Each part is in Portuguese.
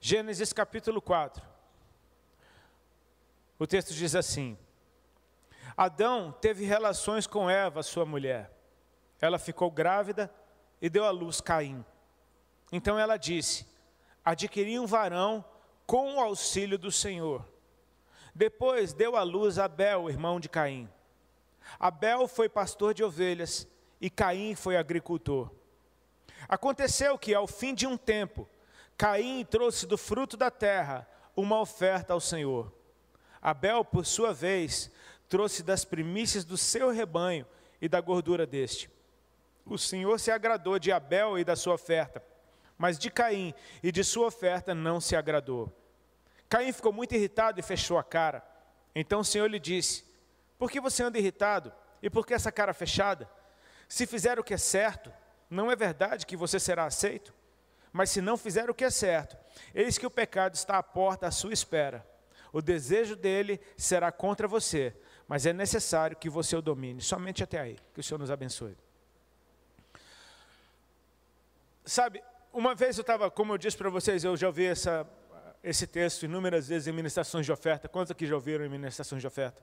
Gênesis capítulo 4. O texto diz assim: Adão teve relações com Eva, sua mulher. Ela ficou grávida e deu à luz Caim. Então ela disse: Adquiri um varão com o auxílio do Senhor. Depois deu à luz Abel, irmão de Caim. Abel foi pastor de ovelhas e Caim foi agricultor. Aconteceu que, ao fim de um tempo, Caim trouxe do fruto da terra uma oferta ao Senhor. Abel, por sua vez, trouxe das primícias do seu rebanho e da gordura deste. O Senhor se agradou de Abel e da sua oferta, mas de Caim e de sua oferta não se agradou. Caim ficou muito irritado e fechou a cara. Então o Senhor lhe disse: Por que você anda irritado? E por que essa cara fechada? Se fizer o que é certo, não é verdade que você será aceito? Mas se não fizer o que é certo, eis que o pecado está à porta à sua espera. O desejo dele será contra você, mas é necessário que você o domine. Somente até aí. Que o Senhor nos abençoe. Sabe, uma vez eu estava, como eu disse para vocês, eu já ouvi essa, esse texto inúmeras vezes em ministrações de oferta. Quantos aqui já ouviram em ministrações de oferta?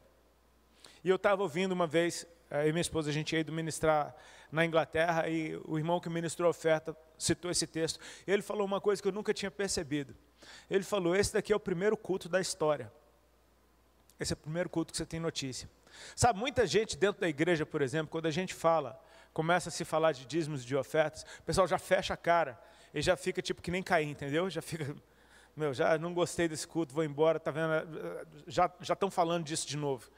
E eu estava ouvindo uma vez, eu e minha esposa, a gente ia ido ministrar na Inglaterra e o irmão que ministrou a oferta citou esse texto. Ele falou uma coisa que eu nunca tinha percebido. Ele falou: Esse daqui é o primeiro culto da história. Esse é o primeiro culto que você tem notícia. Sabe, muita gente dentro da igreja, por exemplo, quando a gente fala, começa a se falar de dízimos de ofertas, o pessoal já fecha a cara e já fica tipo que nem cair, entendeu? Já fica, meu, já não gostei desse culto, vou embora, tá vendo? Já estão falando disso de novo.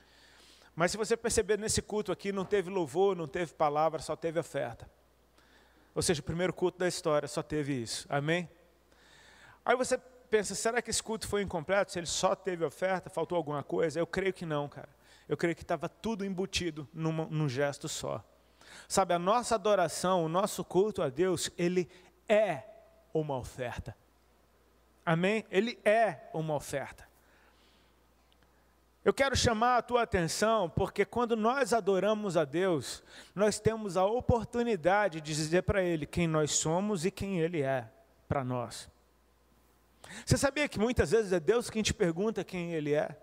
Mas se você perceber nesse culto aqui, não teve louvor, não teve palavra, só teve oferta. Ou seja, o primeiro culto da história só teve isso. Amém? Aí você pensa, será que esse culto foi incompleto? Se ele só teve oferta, faltou alguma coisa? Eu creio que não, cara. Eu creio que estava tudo embutido numa, num gesto só. Sabe, a nossa adoração, o nosso culto a Deus, ele é uma oferta. Amém? Ele é uma oferta. Eu quero chamar a tua atenção, porque quando nós adoramos a Deus, nós temos a oportunidade de dizer para Ele quem nós somos e quem Ele é para nós. Você sabia que muitas vezes é Deus quem te pergunta quem Ele é?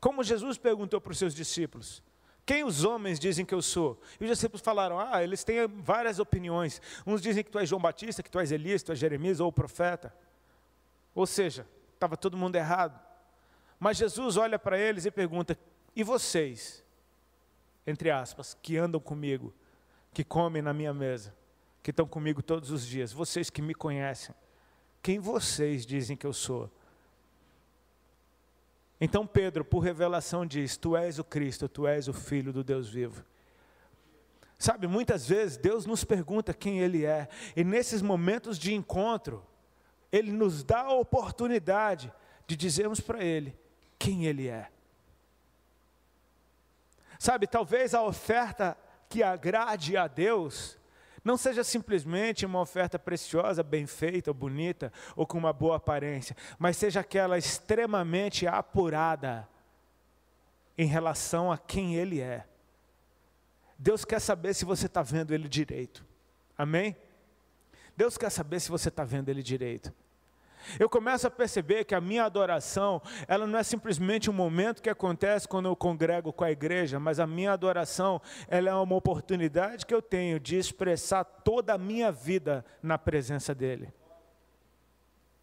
Como Jesus perguntou para os seus discípulos: Quem os homens dizem que eu sou? E os discípulos falaram: Ah, eles têm várias opiniões. Uns dizem que tu és João Batista, que tu és Elias, que tu és Jeremias ou o profeta. Ou seja, estava todo mundo errado. Mas Jesus olha para eles e pergunta: E vocês, entre aspas, que andam comigo, que comem na minha mesa, que estão comigo todos os dias, vocês que me conhecem, quem vocês dizem que eu sou? Então Pedro, por revelação, diz: Tu és o Cristo, tu és o Filho do Deus vivo. Sabe, muitas vezes Deus nos pergunta quem Ele é, e nesses momentos de encontro, Ele nos dá a oportunidade de dizermos para Ele quem Ele é. Sabe, talvez a oferta que agrade a Deus não seja simplesmente uma oferta preciosa, bem feita, bonita ou com uma boa aparência, mas seja aquela extremamente apurada em relação a quem Ele é. Deus quer saber se você está vendo Ele direito. Amém? Deus quer saber se você está vendo Ele direito. Eu começo a perceber que a minha adoração, ela não é simplesmente um momento que acontece quando eu congrego com a igreja, mas a minha adoração, ela é uma oportunidade que eu tenho de expressar toda a minha vida na presença dele.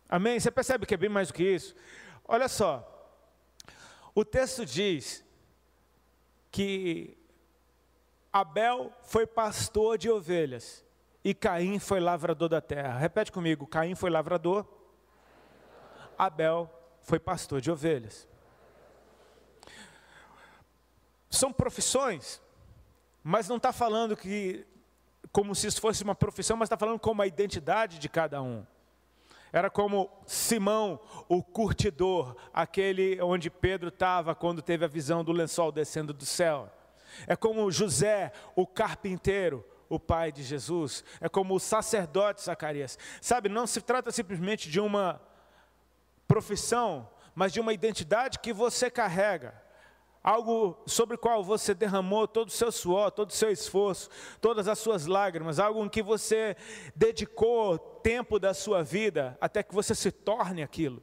Amém? Você percebe que é bem mais do que isso? Olha só. O texto diz que Abel foi pastor de ovelhas e Caim foi lavrador da terra. Repete comigo: Caim foi lavrador Abel foi pastor de ovelhas. São profissões, mas não está falando que como se isso fosse uma profissão, mas está falando como a identidade de cada um. Era como Simão, o curtidor, aquele onde Pedro estava quando teve a visão do lençol descendo do céu. É como José, o carpinteiro, o pai de Jesus. É como o sacerdote Zacarias. Sabe, não se trata simplesmente de uma profissão, mas de uma identidade que você carrega. algo sobre o qual você derramou todo o seu suor, todo o seu esforço, todas as suas lágrimas, algo em que você dedicou tempo da sua vida até que você se torne aquilo.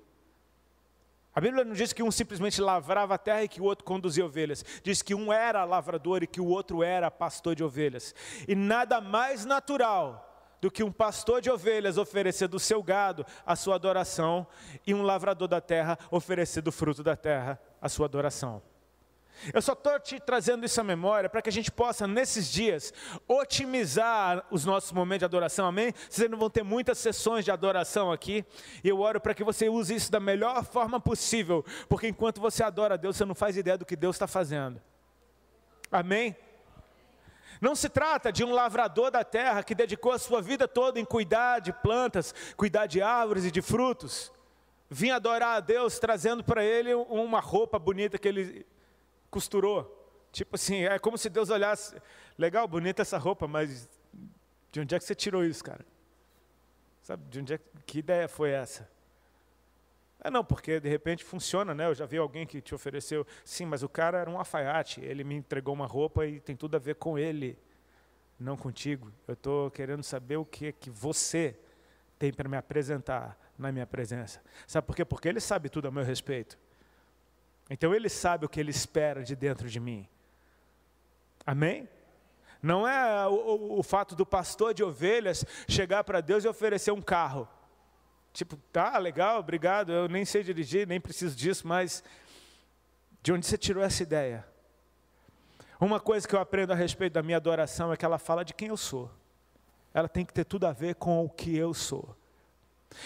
A Bíblia não diz que um simplesmente lavrava a terra e que o outro conduzia ovelhas. Diz que um era lavrador e que o outro era pastor de ovelhas. E nada mais natural do que um pastor de ovelhas oferecer do seu gado a sua adoração e um lavrador da terra oferecer do fruto da terra a sua adoração. Eu só estou te trazendo isso à memória para que a gente possa, nesses dias, otimizar os nossos momentos de adoração, amém? Vocês não vão ter muitas sessões de adoração aqui, e eu oro para que você use isso da melhor forma possível, porque enquanto você adora a Deus, você não faz ideia do que Deus está fazendo, amém? Não se trata de um lavrador da terra que dedicou a sua vida toda em cuidar de plantas, cuidar de árvores e de frutos. Vim adorar a Deus trazendo para ele uma roupa bonita que ele costurou. Tipo assim, é como se Deus olhasse, legal, bonita essa roupa, mas de onde é que você tirou isso, cara? Sabe, de onde é que ideia foi essa? É não, porque de repente funciona, né? Eu já vi alguém que te ofereceu, sim, mas o cara era um alfaiate, ele me entregou uma roupa e tem tudo a ver com ele, não contigo. Eu estou querendo saber o que que você tem para me apresentar na minha presença. Sabe por quê? Porque ele sabe tudo a meu respeito. Então ele sabe o que ele espera de dentro de mim. Amém? Não é o, o, o fato do pastor de ovelhas chegar para Deus e oferecer um carro. Tipo, tá legal, obrigado, eu nem sei dirigir, nem preciso disso, mas de onde você tirou essa ideia? Uma coisa que eu aprendo a respeito da minha adoração é que ela fala de quem eu sou. Ela tem que ter tudo a ver com o que eu sou.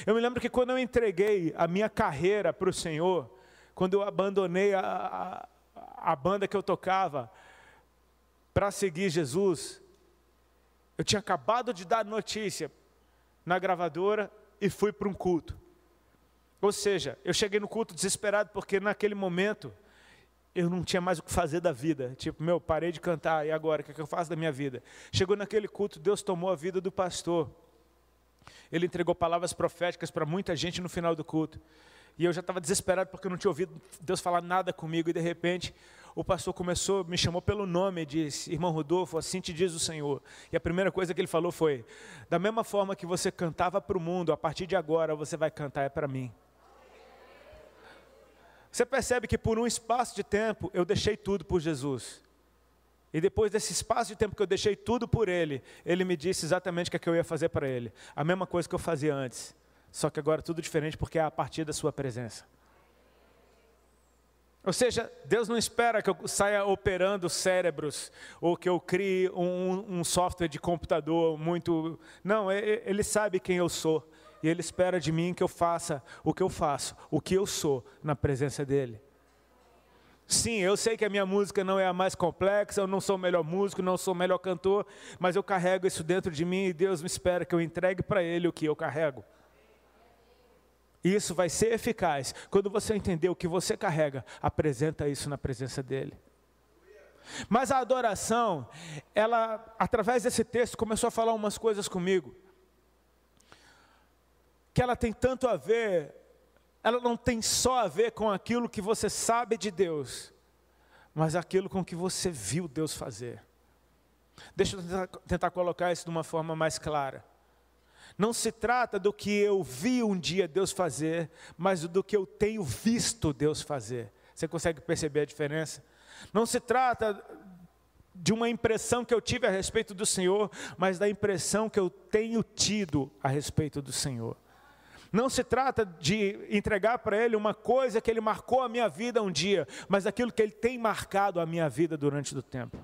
Eu me lembro que quando eu entreguei a minha carreira para o Senhor, quando eu abandonei a, a, a banda que eu tocava para seguir Jesus, eu tinha acabado de dar notícia na gravadora e fui para um culto. Ou seja, eu cheguei no culto desesperado porque naquele momento eu não tinha mais o que fazer da vida. Tipo, meu, parei de cantar e agora, o que, é que eu faço da minha vida? Chegou naquele culto, Deus tomou a vida do pastor. Ele entregou palavras proféticas para muita gente no final do culto. E eu já estava desesperado porque eu não tinha ouvido Deus falar nada comigo. E de repente, o pastor começou, me chamou pelo nome e disse: Irmão Rodolfo, assim te diz o Senhor. E a primeira coisa que ele falou foi: Da mesma forma que você cantava para o mundo, a partir de agora você vai cantar é para mim. Você percebe que por um espaço de tempo eu deixei tudo por Jesus. E depois desse espaço de tempo que eu deixei tudo por Ele, Ele me disse exatamente o que, é eu ia fazer para Ele. A mesma coisa que eu fazia antes. Só que agora tudo diferente porque é a partir da sua presença. Ou seja, Deus não espera que eu saia operando cérebros ou que eu crie um, um software de computador muito. Não, Ele sabe quem eu sou e Ele espera de mim que eu faça o que eu faço, o que eu sou na presença dEle. Sim, eu sei que a minha música não é a mais complexa, eu não sou o melhor músico, não sou o melhor cantor, mas eu carrego isso dentro de mim e Deus me espera que eu entregue para Ele o que eu carrego. E isso vai ser eficaz quando você entender o que você carrega, apresenta isso na presença dele. Mas a adoração, ela, através desse texto, começou a falar umas coisas comigo. Que ela tem tanto a ver, ela não tem só a ver com aquilo que você sabe de Deus, mas aquilo com que você viu Deus fazer. Deixa eu tentar, tentar colocar isso de uma forma mais clara. Não se trata do que eu vi um dia Deus fazer, mas do que eu tenho visto Deus fazer. Você consegue perceber a diferença? Não se trata de uma impressão que eu tive a respeito do Senhor, mas da impressão que eu tenho tido a respeito do Senhor. Não se trata de entregar para Ele uma coisa que Ele marcou a minha vida um dia, mas aquilo que Ele tem marcado a minha vida durante o tempo.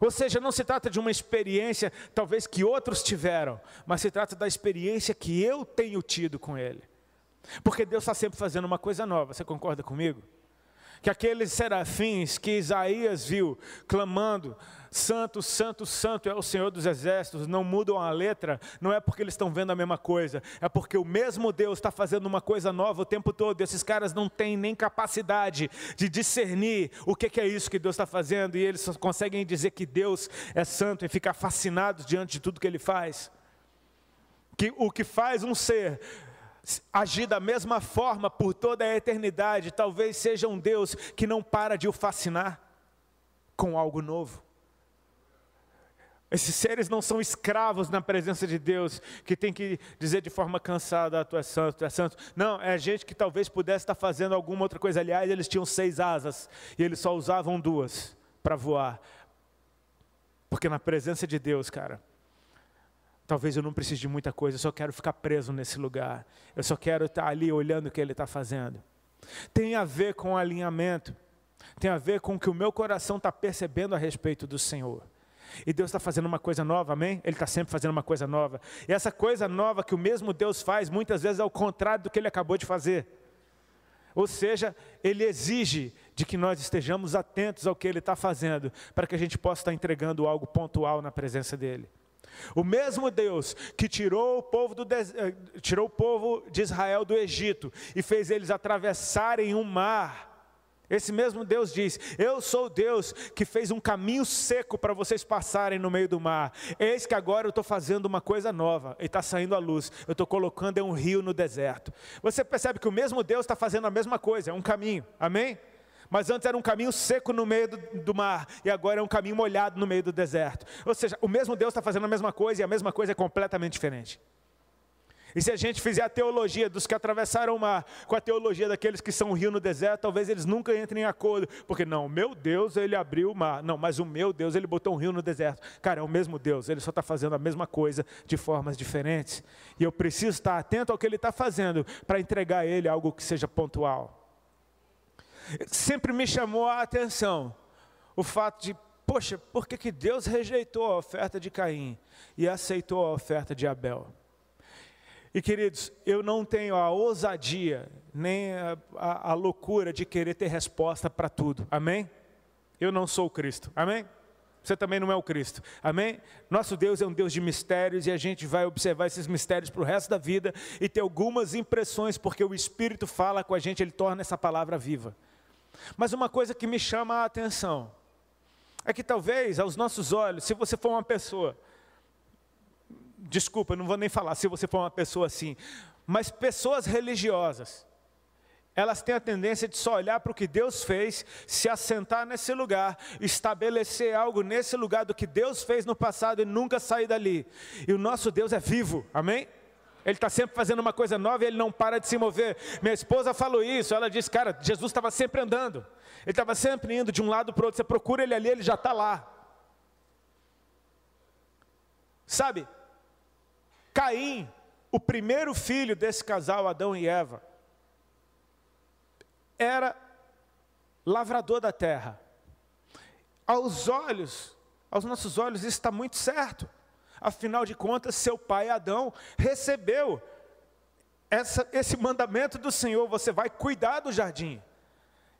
Ou seja, não se trata de uma experiência talvez que outros tiveram, mas se trata da experiência que eu tenho tido com Ele. Porque Deus está sempre fazendo uma coisa nova, você concorda comigo? Que aqueles serafins que Isaías viu clamando, Santo, Santo, Santo é o Senhor dos Exércitos, não mudam a letra, não é porque eles estão vendo a mesma coisa, é porque o mesmo Deus está fazendo uma coisa nova o tempo todo, esses caras não têm nem capacidade de discernir o que é isso que Deus está fazendo, e eles só conseguem dizer que Deus é santo e ficar fascinados diante de tudo que Ele faz. Que o que faz um ser agir da mesma forma por toda a eternidade, talvez seja um Deus que não para de o fascinar com algo novo. Esses seres não são escravos na presença de Deus, que tem que dizer de forma cansada: tu és santo, tu és santo. Não, é gente que talvez pudesse estar fazendo alguma outra coisa. Aliás, eles tinham seis asas e eles só usavam duas para voar. Porque na presença de Deus, cara, talvez eu não precise de muita coisa, eu só quero ficar preso nesse lugar. Eu só quero estar ali olhando o que Ele está fazendo. Tem a ver com alinhamento, tem a ver com o que o meu coração está percebendo a respeito do Senhor. E Deus está fazendo uma coisa nova, amém? Ele está sempre fazendo uma coisa nova. E essa coisa nova que o mesmo Deus faz, muitas vezes é o contrário do que ele acabou de fazer. Ou seja, ele exige de que nós estejamos atentos ao que ele está fazendo, para que a gente possa estar entregando algo pontual na presença dele. O mesmo Deus que tirou o povo, do, eh, tirou o povo de Israel do Egito e fez eles atravessarem um mar esse mesmo Deus diz: Eu sou Deus que fez um caminho seco para vocês passarem no meio do mar. Eis que agora eu estou fazendo uma coisa nova e está saindo a luz. Eu estou colocando um rio no deserto. Você percebe que o mesmo Deus está fazendo a mesma coisa, é um caminho. Amém? Mas antes era um caminho seco no meio do, do, mar, e agora é um caminho molhado no meio do deserto. Ou seja, o mesmo Deus está fazendo a mesma coisa e a mesma coisa é completamente diferente. E se a gente fizer a teologia dos que atravessaram o mar com a teologia daqueles que são um rio no deserto, talvez eles nunca entrem em acordo, porque não, meu Deus, ele abriu o mar. Não, mas o meu Deus, ele botou um rio no deserto. Cara, é o mesmo Deus, ele só está fazendo a mesma coisa de formas diferentes. E eu preciso estar atento ao que ele está fazendo para entregar a ele algo que seja pontual. Sempre me chamou a atenção o fato de, poxa, por que, que Deus rejeitou a oferta de Caim e aceitou a oferta de Abel? E queridos, eu não tenho a ousadia, nem a, a, a loucura de querer ter resposta para tudo, amém? Eu não sou o Cristo, amém? Você também não é o Cristo, amém? Nosso Deus é um Deus de mistérios e a gente vai observar esses mistérios para o resto da vida e ter algumas impressões, porque o Espírito fala com a gente, ele torna essa palavra viva. Mas uma coisa que me chama a atenção é que talvez aos nossos olhos, se você for uma pessoa desculpa, não vou nem falar se você for uma pessoa assim, mas pessoas religiosas, elas têm a tendência de só olhar para o que Deus fez, se assentar nesse lugar, estabelecer algo nesse lugar do que Deus fez no passado e nunca sair dali. E o nosso Deus é vivo, amém? Ele está sempre fazendo uma coisa nova e ele não para de se mover. Minha esposa falou isso, ela disse, cara, Jesus estava sempre andando, ele estava sempre indo de um lado para o outro, você procura ele ali, ele já está lá. Sabe, Caim, o primeiro filho desse casal, Adão e Eva, era lavrador da terra. Aos olhos, aos nossos olhos, isso está muito certo. Afinal de contas, seu pai Adão recebeu essa, esse mandamento do Senhor: você vai cuidar do jardim.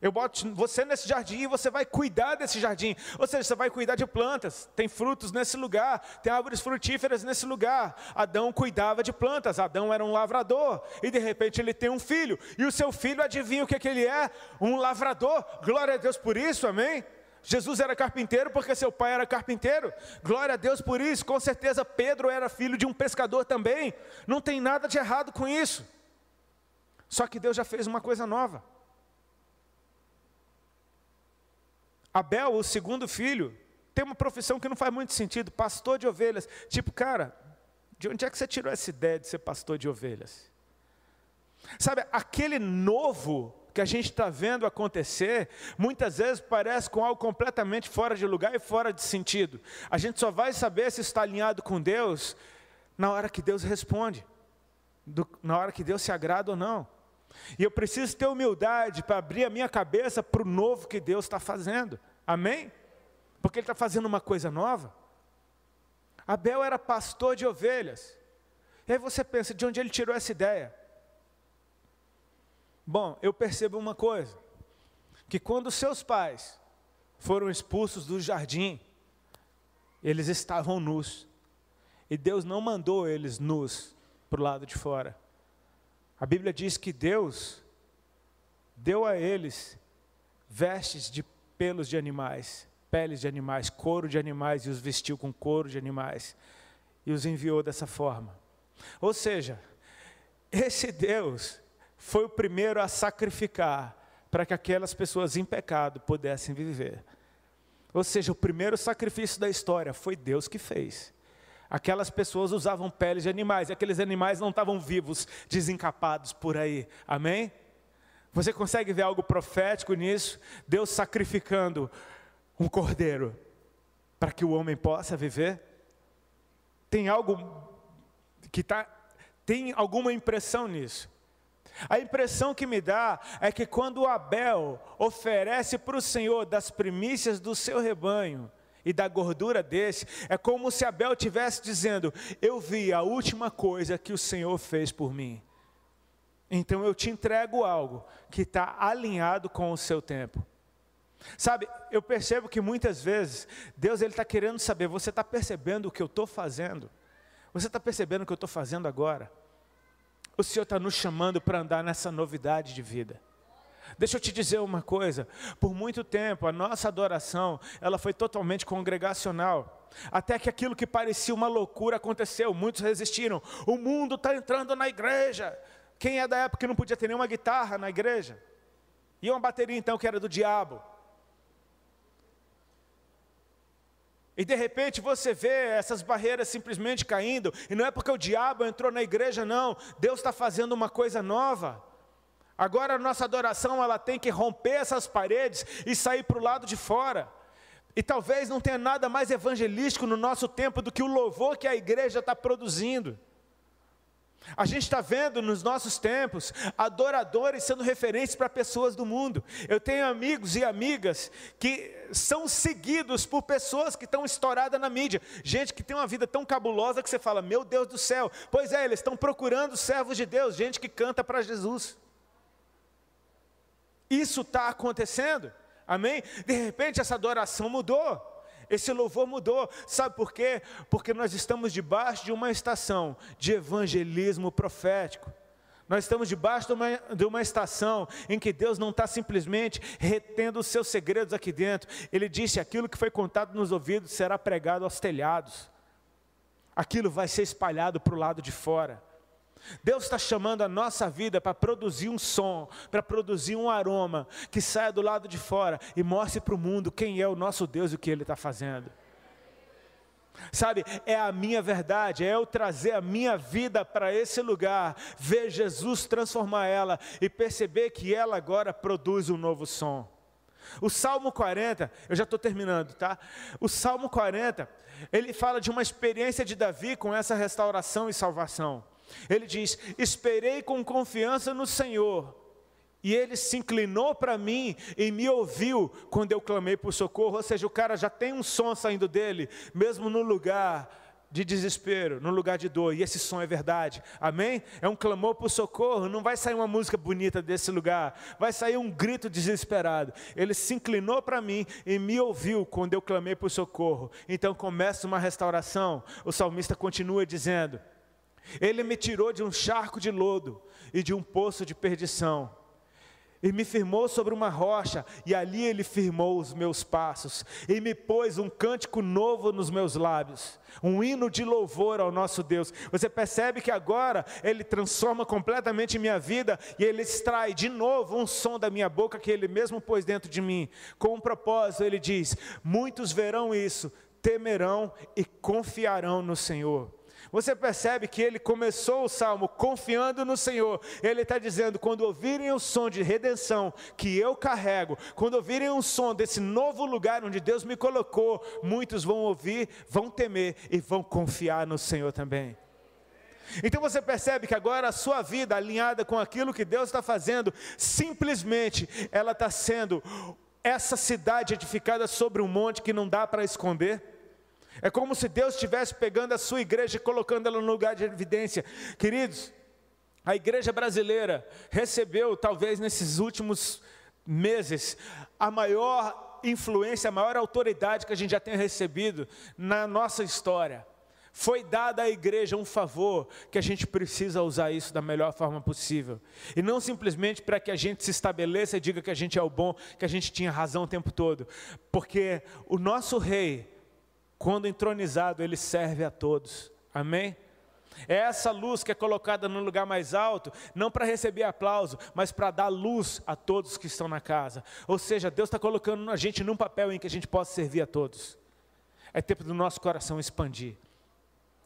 Eu boto você nesse jardim e você vai cuidar desse jardim. Ou seja, você vai cuidar de plantas. Tem frutos nesse lugar, tem árvores frutíferas nesse lugar. Adão cuidava de plantas. Adão era um lavrador. E de repente ele tem um filho. E o seu filho, adivinha o que, que ele é? Um lavrador. Glória a Deus por isso, amém? Jesus era carpinteiro porque seu pai era carpinteiro. Glória a Deus por isso. Com certeza Pedro era filho de um pescador também. Não tem nada de errado com isso. Só que Deus já fez uma coisa nova. Abel, o segundo filho, tem uma profissão que não faz muito sentido, pastor de ovelhas. Tipo, cara, de onde é que você tirou essa ideia de ser pastor de ovelhas? Sabe, aquele novo que a gente está vendo acontecer, muitas vezes parece com algo completamente fora de lugar e fora de sentido. A gente só vai saber se está alinhado com Deus na hora que Deus responde, do, na hora que Deus se agrada ou não. E eu preciso ter humildade para abrir a minha cabeça para o novo que Deus está fazendo. Amém? Porque Ele está fazendo uma coisa nova. Abel era pastor de ovelhas. E aí você pensa, de onde ele tirou essa ideia? Bom, eu percebo uma coisa: que quando seus pais foram expulsos do jardim, eles estavam nus. E Deus não mandou eles nus para o lado de fora. A Bíblia diz que Deus deu a eles vestes de pelos de animais, peles de animais, couro de animais, e os vestiu com couro de animais, e os enviou dessa forma. Ou seja, esse Deus foi o primeiro a sacrificar para que aquelas pessoas em pecado pudessem viver. Ou seja, o primeiro sacrifício da história foi Deus que fez. Aquelas pessoas usavam peles de animais, e aqueles animais não estavam vivos, desencapados por aí. Amém? Você consegue ver algo profético nisso? Deus sacrificando um cordeiro para que o homem possa viver? Tem algo que está. Tem alguma impressão nisso? A impressão que me dá é que quando Abel oferece para o Senhor das primícias do seu rebanho e da gordura desse, é como se Abel estivesse dizendo: Eu vi a última coisa que o Senhor fez por mim. Então eu te entrego algo que está alinhado com o seu tempo. Sabe, eu percebo que muitas vezes Deus ele está querendo saber, você está percebendo o que eu estou fazendo? Você está percebendo o que eu estou fazendo agora? O Senhor está nos chamando para andar nessa novidade de vida. Deixa eu te dizer uma coisa, por muito tempo a nossa adoração, ela foi totalmente congregacional. Até que aquilo que parecia uma loucura aconteceu, muitos resistiram. O mundo está entrando na igreja. Quem é da época que não podia ter nenhuma guitarra na igreja? E uma bateria então que era do diabo. E de repente você vê essas barreiras simplesmente caindo, e não é porque o diabo entrou na igreja, não. Deus está fazendo uma coisa nova. Agora a nossa adoração ela tem que romper essas paredes e sair para o lado de fora. E talvez não tenha nada mais evangelístico no nosso tempo do que o louvor que a igreja está produzindo. A gente está vendo nos nossos tempos adoradores sendo referências para pessoas do mundo. Eu tenho amigos e amigas que são seguidos por pessoas que estão estouradas na mídia. Gente que tem uma vida tão cabulosa que você fala: Meu Deus do céu. Pois é, eles estão procurando servos de Deus, gente que canta para Jesus. Isso está acontecendo, amém? De repente essa adoração mudou. Esse louvor mudou. Sabe por quê? Porque nós estamos debaixo de uma estação de evangelismo profético. Nós estamos debaixo de uma, de uma estação em que Deus não está simplesmente retendo os seus segredos aqui dentro. Ele disse: aquilo que foi contado nos ouvidos será pregado aos telhados. Aquilo vai ser espalhado para o lado de fora. Deus está chamando a nossa vida para produzir um som, para produzir um aroma que saia do lado de fora e mostre para o mundo quem é o nosso Deus e o que Ele está fazendo. Sabe, é a minha verdade, é eu trazer a minha vida para esse lugar, ver Jesus transformar ela e perceber que ela agora produz um novo som. O Salmo 40, eu já estou terminando, tá? O Salmo 40, ele fala de uma experiência de Davi com essa restauração e salvação. Ele diz: Esperei com confiança no Senhor, e ele se inclinou para mim e me ouviu quando eu clamei por socorro. Ou seja, o cara já tem um som saindo dele, mesmo no lugar de desespero, no lugar de dor, e esse som é verdade, amém? É um clamor por socorro, não vai sair uma música bonita desse lugar, vai sair um grito desesperado. Ele se inclinou para mim e me ouviu quando eu clamei por socorro. Então começa uma restauração. O salmista continua dizendo: ele me tirou de um charco de lodo e de um poço de perdição. E me firmou sobre uma rocha, e ali ele firmou os meus passos, e me pôs um cântico novo nos meus lábios, um hino de louvor ao nosso Deus. Você percebe que agora ele transforma completamente minha vida, e ele extrai de novo um som da minha boca que ele mesmo pôs dentro de mim. Com um propósito, ele diz: Muitos verão isso, temerão e confiarão no Senhor. Você percebe que ele começou o salmo confiando no Senhor. Ele está dizendo: quando ouvirem o som de redenção que eu carrego, quando ouvirem o som desse novo lugar onde Deus me colocou, muitos vão ouvir, vão temer e vão confiar no Senhor também. Então você percebe que agora a sua vida alinhada com aquilo que Deus está fazendo, simplesmente ela está sendo essa cidade edificada sobre um monte que não dá para esconder. É como se Deus estivesse pegando a sua igreja e colocando ela no lugar de evidência. Queridos, a igreja brasileira recebeu, talvez nesses últimos meses, a maior influência, a maior autoridade que a gente já tenha recebido na nossa história. Foi dada à igreja um favor que a gente precisa usar isso da melhor forma possível. E não simplesmente para que a gente se estabeleça e diga que a gente é o bom, que a gente tinha razão o tempo todo. Porque o nosso rei, quando entronizado, ele serve a todos. Amém? É essa luz que é colocada no lugar mais alto, não para receber aplauso, mas para dar luz a todos que estão na casa. Ou seja, Deus está colocando a gente num papel em que a gente possa servir a todos. É tempo do nosso coração expandir.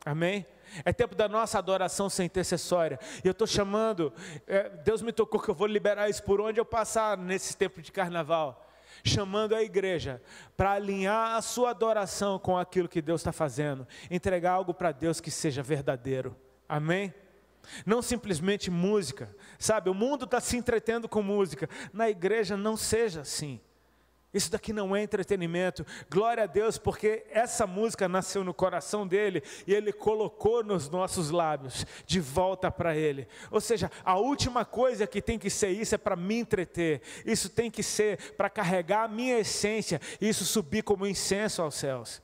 Amém? É tempo da nossa adoração ser intercessória. E eu estou chamando, é, Deus me tocou que eu vou liberar isso por onde eu passar nesse tempo de carnaval. Chamando a igreja para alinhar a sua adoração com aquilo que Deus está fazendo. Entregar algo para Deus que seja verdadeiro. Amém? Não simplesmente música. Sabe, o mundo está se entretendo com música. Na igreja não seja assim. Isso daqui não é entretenimento. Glória a Deus, porque essa música nasceu no coração dele e ele colocou nos nossos lábios de volta para ele. Ou seja, a última coisa que tem que ser isso é para me entreter. Isso tem que ser para carregar a minha essência e isso subir como incenso aos céus.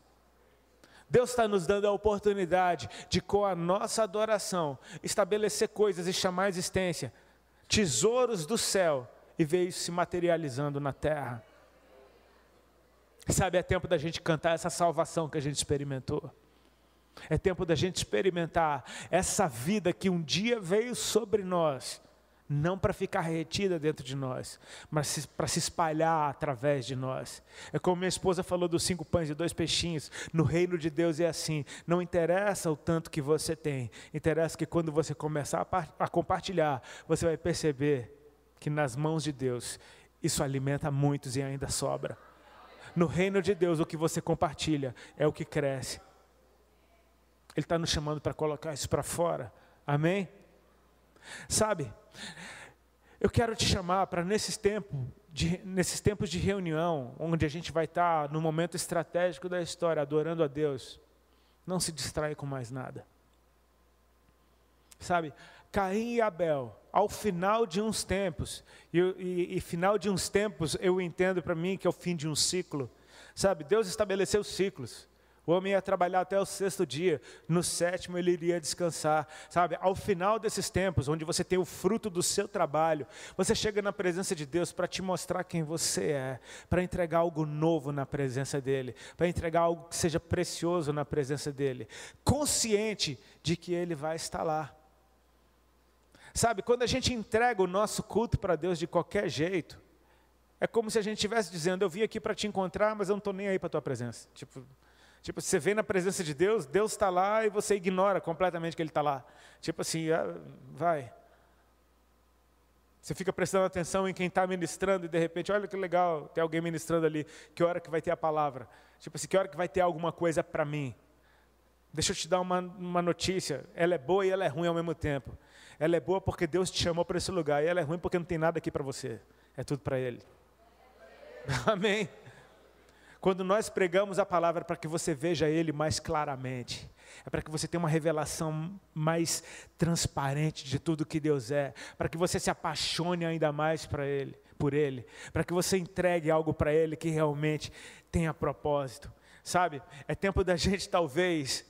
Deus está nos dando a oportunidade de, com a nossa adoração, estabelecer coisas e chamar a existência, tesouros do céu, e ver isso se materializando na terra. Sabe, é tempo da gente cantar essa salvação que a gente experimentou. É tempo da gente experimentar essa vida que um dia veio sobre nós, não para ficar retida dentro de nós, mas para se espalhar através de nós. É como minha esposa falou dos cinco pães e dois peixinhos. No reino de Deus é assim: não interessa o tanto que você tem, interessa que quando você começar a, a compartilhar, você vai perceber que nas mãos de Deus isso alimenta muitos e ainda sobra. No reino de Deus, o que você compartilha é o que cresce. Ele está nos chamando para colocar isso para fora. Amém? Sabe, eu quero te chamar para nesses tempos, de, nesses tempos de reunião, onde a gente vai estar tá no momento estratégico da história, adorando a Deus, não se distrai com mais nada. Sabe, Caim e Abel, ao final de uns tempos, e, e, e final de uns tempos eu entendo para mim que é o fim de um ciclo, sabe? Deus estabeleceu ciclos. O homem ia trabalhar até o sexto dia, no sétimo ele iria descansar, sabe? Ao final desses tempos, onde você tem o fruto do seu trabalho, você chega na presença de Deus para te mostrar quem você é, para entregar algo novo na presença dEle, para entregar algo que seja precioso na presença dEle, consciente de que Ele vai estar lá. Sabe, quando a gente entrega o nosso culto para Deus de qualquer jeito, é como se a gente estivesse dizendo: Eu vim aqui para te encontrar, mas eu não estou nem aí para a tua presença. Tipo, tipo, você vem na presença de Deus, Deus está lá e você ignora completamente que Ele está lá. Tipo assim, ah, vai. Você fica prestando atenção em quem está ministrando e de repente, olha que legal, tem alguém ministrando ali. Que hora que vai ter a palavra? Tipo assim, que hora que vai ter alguma coisa para mim? Deixa eu te dar uma, uma notícia. Ela é boa e ela é ruim ao mesmo tempo. Ela é boa porque Deus te chamou para esse lugar, e ela é ruim porque não tem nada aqui para você. É tudo para Ele. Amém? Quando nós pregamos a palavra para que você veja Ele mais claramente, é para que você tenha uma revelação mais transparente de tudo que Deus é, para que você se apaixone ainda mais para Ele, por Ele, para que você entregue algo para Ele que realmente tenha propósito. Sabe? É tempo da gente talvez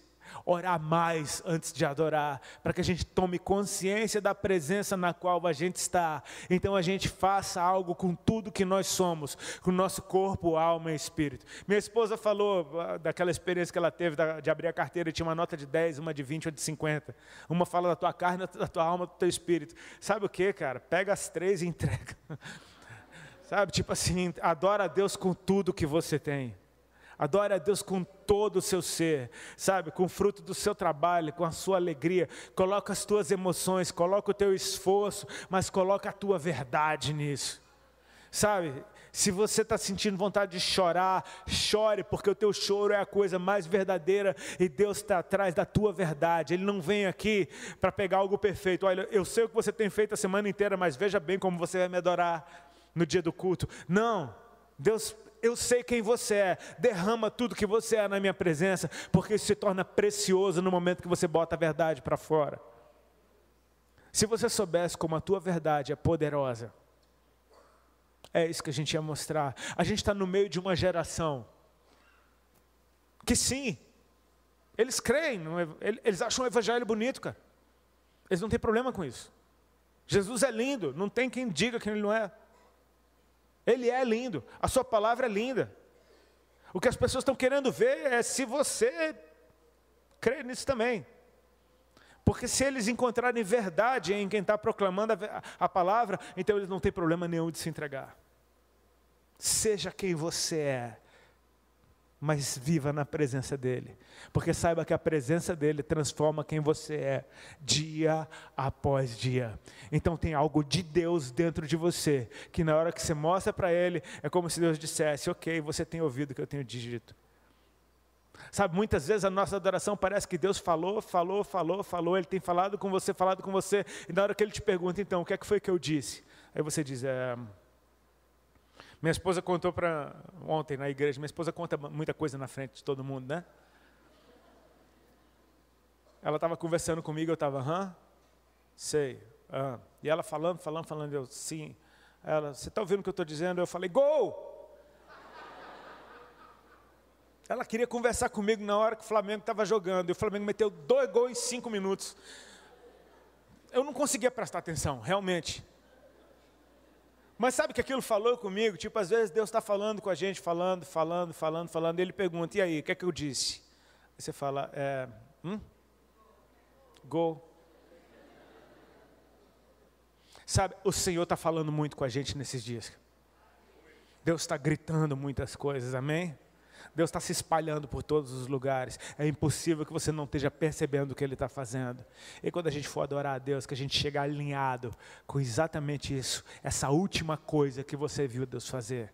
orar mais antes de adorar, para que a gente tome consciência da presença na qual a gente está. Então a gente faça algo com tudo que nós somos, com o nosso corpo, alma e espírito. Minha esposa falou ah, daquela experiência que ela teve de abrir a carteira tinha uma nota de 10, uma de 20 ou de 50. Uma fala da tua carne, da tua alma, do teu espírito. Sabe o que, cara? Pega as três e entrega. Sabe, tipo assim, adora a Deus com tudo que você tem. Adore a Deus com todo o seu ser, sabe? Com o fruto do seu trabalho, com a sua alegria. Coloca as tuas emoções, coloca o teu esforço, mas coloca a tua verdade nisso. Sabe? Se você está sentindo vontade de chorar, chore, porque o teu choro é a coisa mais verdadeira e Deus está atrás da tua verdade. Ele não vem aqui para pegar algo perfeito. Olha, eu sei o que você tem feito a semana inteira, mas veja bem como você vai me adorar no dia do culto. Não, Deus eu sei quem você é, derrama tudo que você é na minha presença, porque isso se torna precioso no momento que você bota a verdade para fora. Se você soubesse como a tua verdade é poderosa, é isso que a gente ia mostrar. A gente está no meio de uma geração que sim, eles creem, eles acham o evangelho bonito, cara. Eles não têm problema com isso. Jesus é lindo, não tem quem diga que ele não é. Ele é lindo, a sua palavra é linda. O que as pessoas estão querendo ver é se você crê nisso também. Porque se eles encontrarem verdade em quem está proclamando a, a palavra, então eles não têm problema nenhum de se entregar. Seja quem você é, mas viva na presença dEle. Porque saiba que a presença dEle transforma quem você é, dia após dia. Então tem algo de Deus dentro de você, que na hora que você mostra para Ele, é como se Deus dissesse: Ok, você tem ouvido o que eu tenho dito. Sabe, muitas vezes a nossa adoração parece que Deus falou, falou, falou, falou, Ele tem falado com você, falado com você, e na hora que Ele te pergunta, então, o que é que foi que eu disse? Aí você diz, é, minha esposa contou para ontem na igreja, minha esposa conta muita coisa na frente de todo mundo, né? Ela estava conversando comigo, eu estava, hã? Sei. Ah. E ela falando, falando, falando, eu, sim. Ela, você está ouvindo o que eu estou dizendo? Eu falei, gol! Ela queria conversar comigo na hora que o Flamengo estava jogando. E o Flamengo meteu dois gols em cinco minutos. Eu não conseguia prestar atenção, realmente. Mas sabe que aquilo falou comigo? Tipo, às vezes Deus está falando com a gente, falando, falando, falando, falando, e Ele pergunta, e aí, o que é que eu disse? Aí você fala, é, hum? Go. Sabe, o Senhor está falando muito com a gente nesses dias. Deus está gritando muitas coisas, amém? Deus está se espalhando por todos os lugares. É impossível que você não esteja percebendo o que Ele está fazendo. E quando a gente for adorar a Deus, que a gente chega alinhado com exatamente isso, essa última coisa que você viu Deus fazer.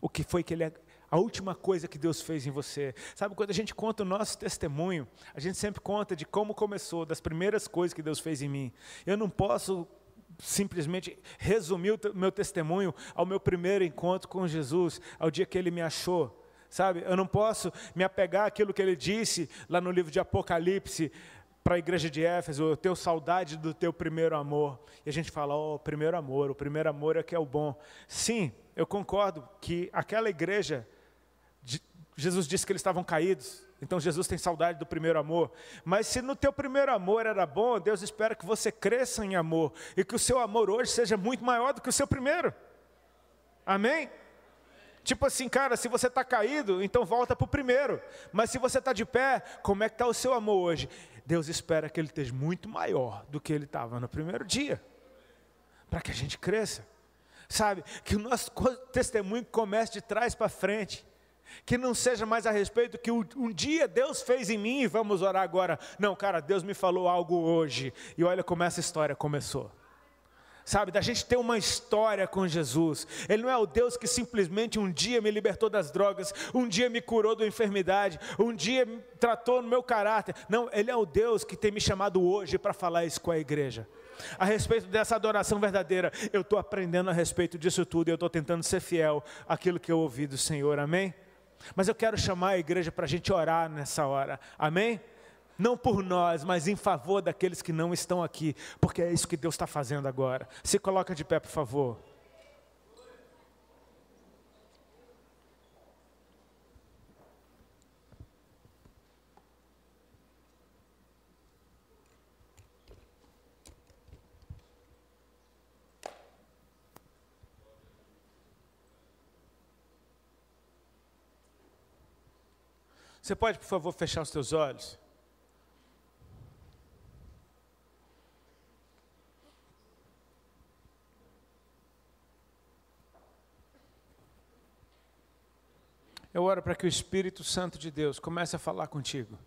O que foi que Ele é, a última coisa que Deus fez em você. Sabe, quando a gente conta o nosso testemunho, a gente sempre conta de como começou, das primeiras coisas que Deus fez em mim. Eu não posso simplesmente resumir o meu testemunho ao meu primeiro encontro com Jesus, ao dia que ele me achou. Sabe, eu não posso me apegar àquilo que ele disse lá no livro de Apocalipse para a igreja de Éfeso, eu tenho saudade do teu primeiro amor. E a gente fala, oh, primeiro amor, o primeiro amor é que é o bom. Sim, eu concordo que aquela igreja, Jesus disse que eles estavam caídos, então Jesus tem saudade do primeiro amor. Mas se no teu primeiro amor era bom, Deus espera que você cresça em amor e que o seu amor hoje seja muito maior do que o seu primeiro. Amém? Tipo assim, cara, se você está caído, então volta para o primeiro. Mas se você está de pé, como é que está o seu amor hoje? Deus espera que ele esteja muito maior do que ele estava no primeiro dia. Para que a gente cresça. Sabe? Que o nosso testemunho comece de trás para frente que não seja mais a respeito que um dia Deus fez em mim e vamos orar agora. Não, cara, Deus me falou algo hoje. E olha como essa história começou. Sabe, da gente ter uma história com Jesus. Ele não é o Deus que simplesmente um dia me libertou das drogas, um dia me curou da enfermidade, um dia tratou no meu caráter. Não, Ele é o Deus que tem me chamado hoje para falar isso com a igreja. A respeito dessa adoração verdadeira, eu estou aprendendo a respeito disso tudo e eu estou tentando ser fiel àquilo que eu ouvi do Senhor, amém? Mas eu quero chamar a igreja para a gente orar nessa hora, amém? Não por nós, mas em favor daqueles que não estão aqui, porque é isso que Deus está fazendo agora. Se coloca de pé, por favor. Você pode, por favor, fechar os teus olhos? Eu oro para que o Espírito Santo de Deus comece a falar contigo.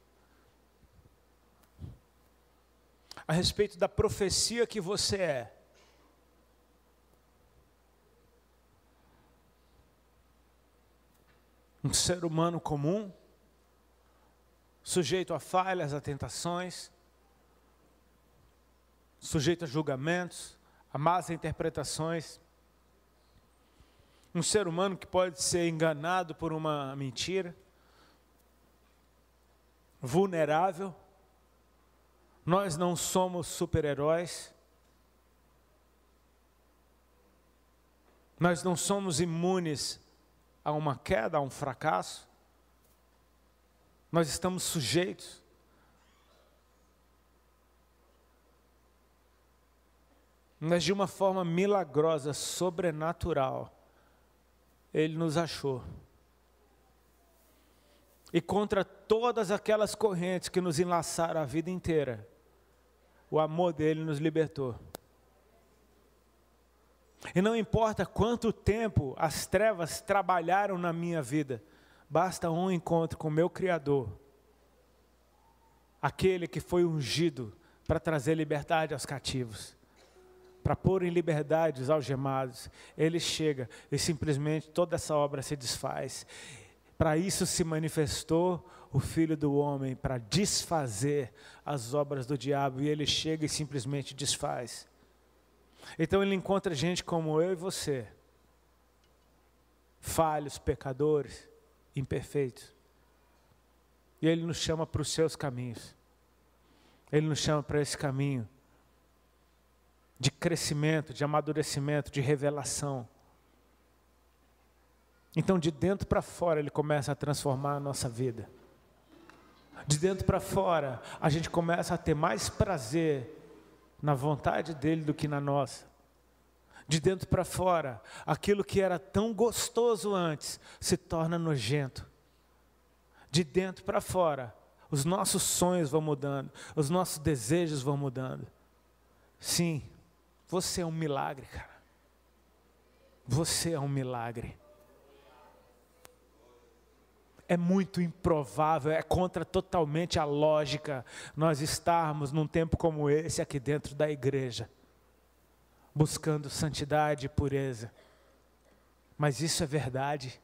A respeito da profecia que você é. Um ser humano comum sujeito a falhas, a tentações, sujeito a julgamentos, a más interpretações. Um ser humano que pode ser enganado por uma mentira, vulnerável. Nós não somos super-heróis. Nós não somos imunes a uma queda, a um fracasso. Nós estamos sujeitos. Mas de uma forma milagrosa, sobrenatural, Ele nos achou. e contra todas aquelas correntes que nos enlaçaram a vida inteira, o amor dele nos libertou. E não importa quanto tempo as trevas trabalharam na minha vida, basta um encontro com o meu Criador, aquele que foi ungido para trazer liberdade aos cativos, para pôr em liberdade os algemados. Ele chega e simplesmente toda essa obra se desfaz. Para isso se manifestou o Filho do Homem, para desfazer as obras do diabo, e ele chega e simplesmente desfaz. Então ele encontra gente como eu e você, falhos, pecadores, imperfeitos, e ele nos chama para os seus caminhos, ele nos chama para esse caminho de crescimento, de amadurecimento, de revelação. Então, de dentro para fora, Ele começa a transformar a nossa vida. De dentro para fora, a gente começa a ter mais prazer na vontade dEle do que na nossa. De dentro para fora, aquilo que era tão gostoso antes se torna nojento. De dentro para fora, os nossos sonhos vão mudando, os nossos desejos vão mudando. Sim, você é um milagre, cara. Você é um milagre é muito improvável, é contra totalmente a lógica nós estarmos num tempo como esse aqui dentro da igreja, buscando santidade e pureza. Mas isso é verdade.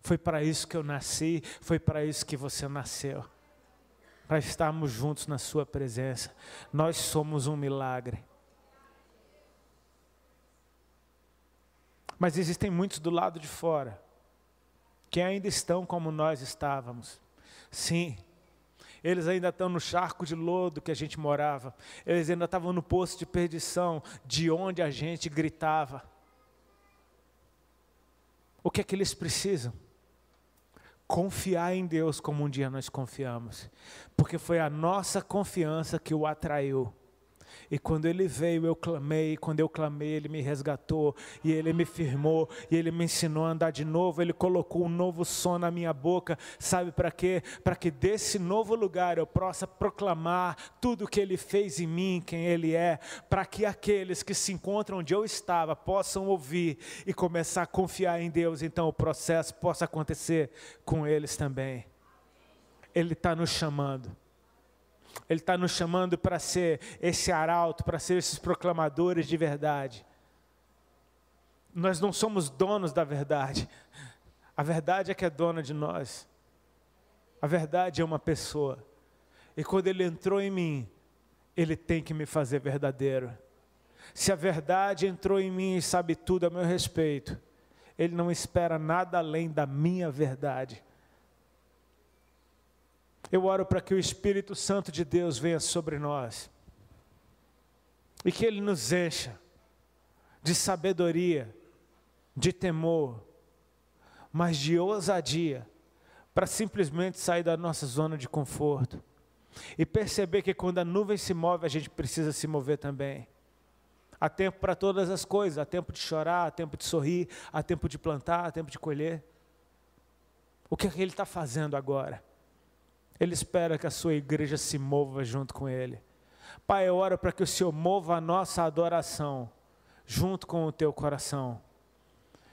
Foi para isso que eu nasci, foi para isso que você nasceu. Para estarmos juntos na Sua presença. Nós somos um milagre. Mas existem muitos do lado de fora que ainda estão como nós estávamos. Sim, eles ainda estão no charco de lodo que a gente morava, eles ainda estavam no poço de perdição, de onde a gente gritava. O que é que eles precisam? Confiar em Deus como um dia nós confiamos, porque foi a nossa confiança que o atraiu. E quando ele veio, eu clamei, e quando eu clamei, ele me resgatou, e ele me firmou, e ele me ensinou a andar de novo, ele colocou um novo som na minha boca, sabe para quê? Para que desse novo lugar eu possa proclamar tudo o que ele fez em mim, quem ele é, para que aqueles que se encontram onde eu estava possam ouvir e começar a confiar em Deus, então o processo possa acontecer com eles também. Ele está nos chamando. Ele está nos chamando para ser esse arauto, para ser esses proclamadores de verdade. Nós não somos donos da verdade. A verdade é que é dona de nós. A verdade é uma pessoa. E quando ele entrou em mim, ele tem que me fazer verdadeiro. Se a verdade entrou em mim e sabe tudo a meu respeito, ele não espera nada além da minha verdade. Eu oro para que o Espírito Santo de Deus venha sobre nós e que Ele nos encha de sabedoria, de temor, mas de ousadia, para simplesmente sair da nossa zona de conforto e perceber que quando a nuvem se move, a gente precisa se mover também. Há tempo para todas as coisas, há tempo de chorar, há tempo de sorrir, há tempo de plantar, há tempo de colher. O que, é que Ele está fazendo agora? Ele espera que a sua igreja se mova junto com Ele. Pai, eu oro para que o Senhor mova a nossa adoração junto com o teu coração.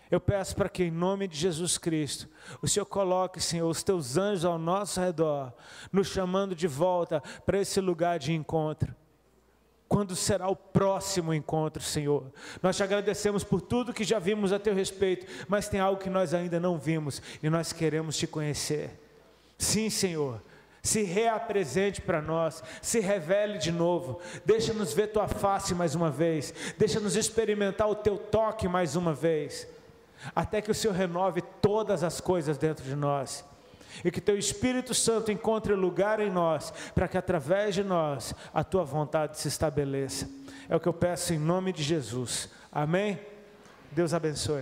Eu peço para que, em nome de Jesus Cristo, o Senhor coloque, Senhor, os teus anjos ao nosso redor, nos chamando de volta para esse lugar de encontro. Quando será o próximo encontro, Senhor? Nós te agradecemos por tudo que já vimos a teu respeito, mas tem algo que nós ainda não vimos e nós queremos te conhecer. Sim, Senhor se reapresente para nós, se revele de novo, deixa-nos ver tua face mais uma vez, deixa-nos experimentar o teu toque mais uma vez, até que o Senhor renove todas as coisas dentro de nós. E que teu Espírito Santo encontre lugar em nós, para que através de nós a tua vontade se estabeleça. É o que eu peço em nome de Jesus. Amém? Deus abençoe.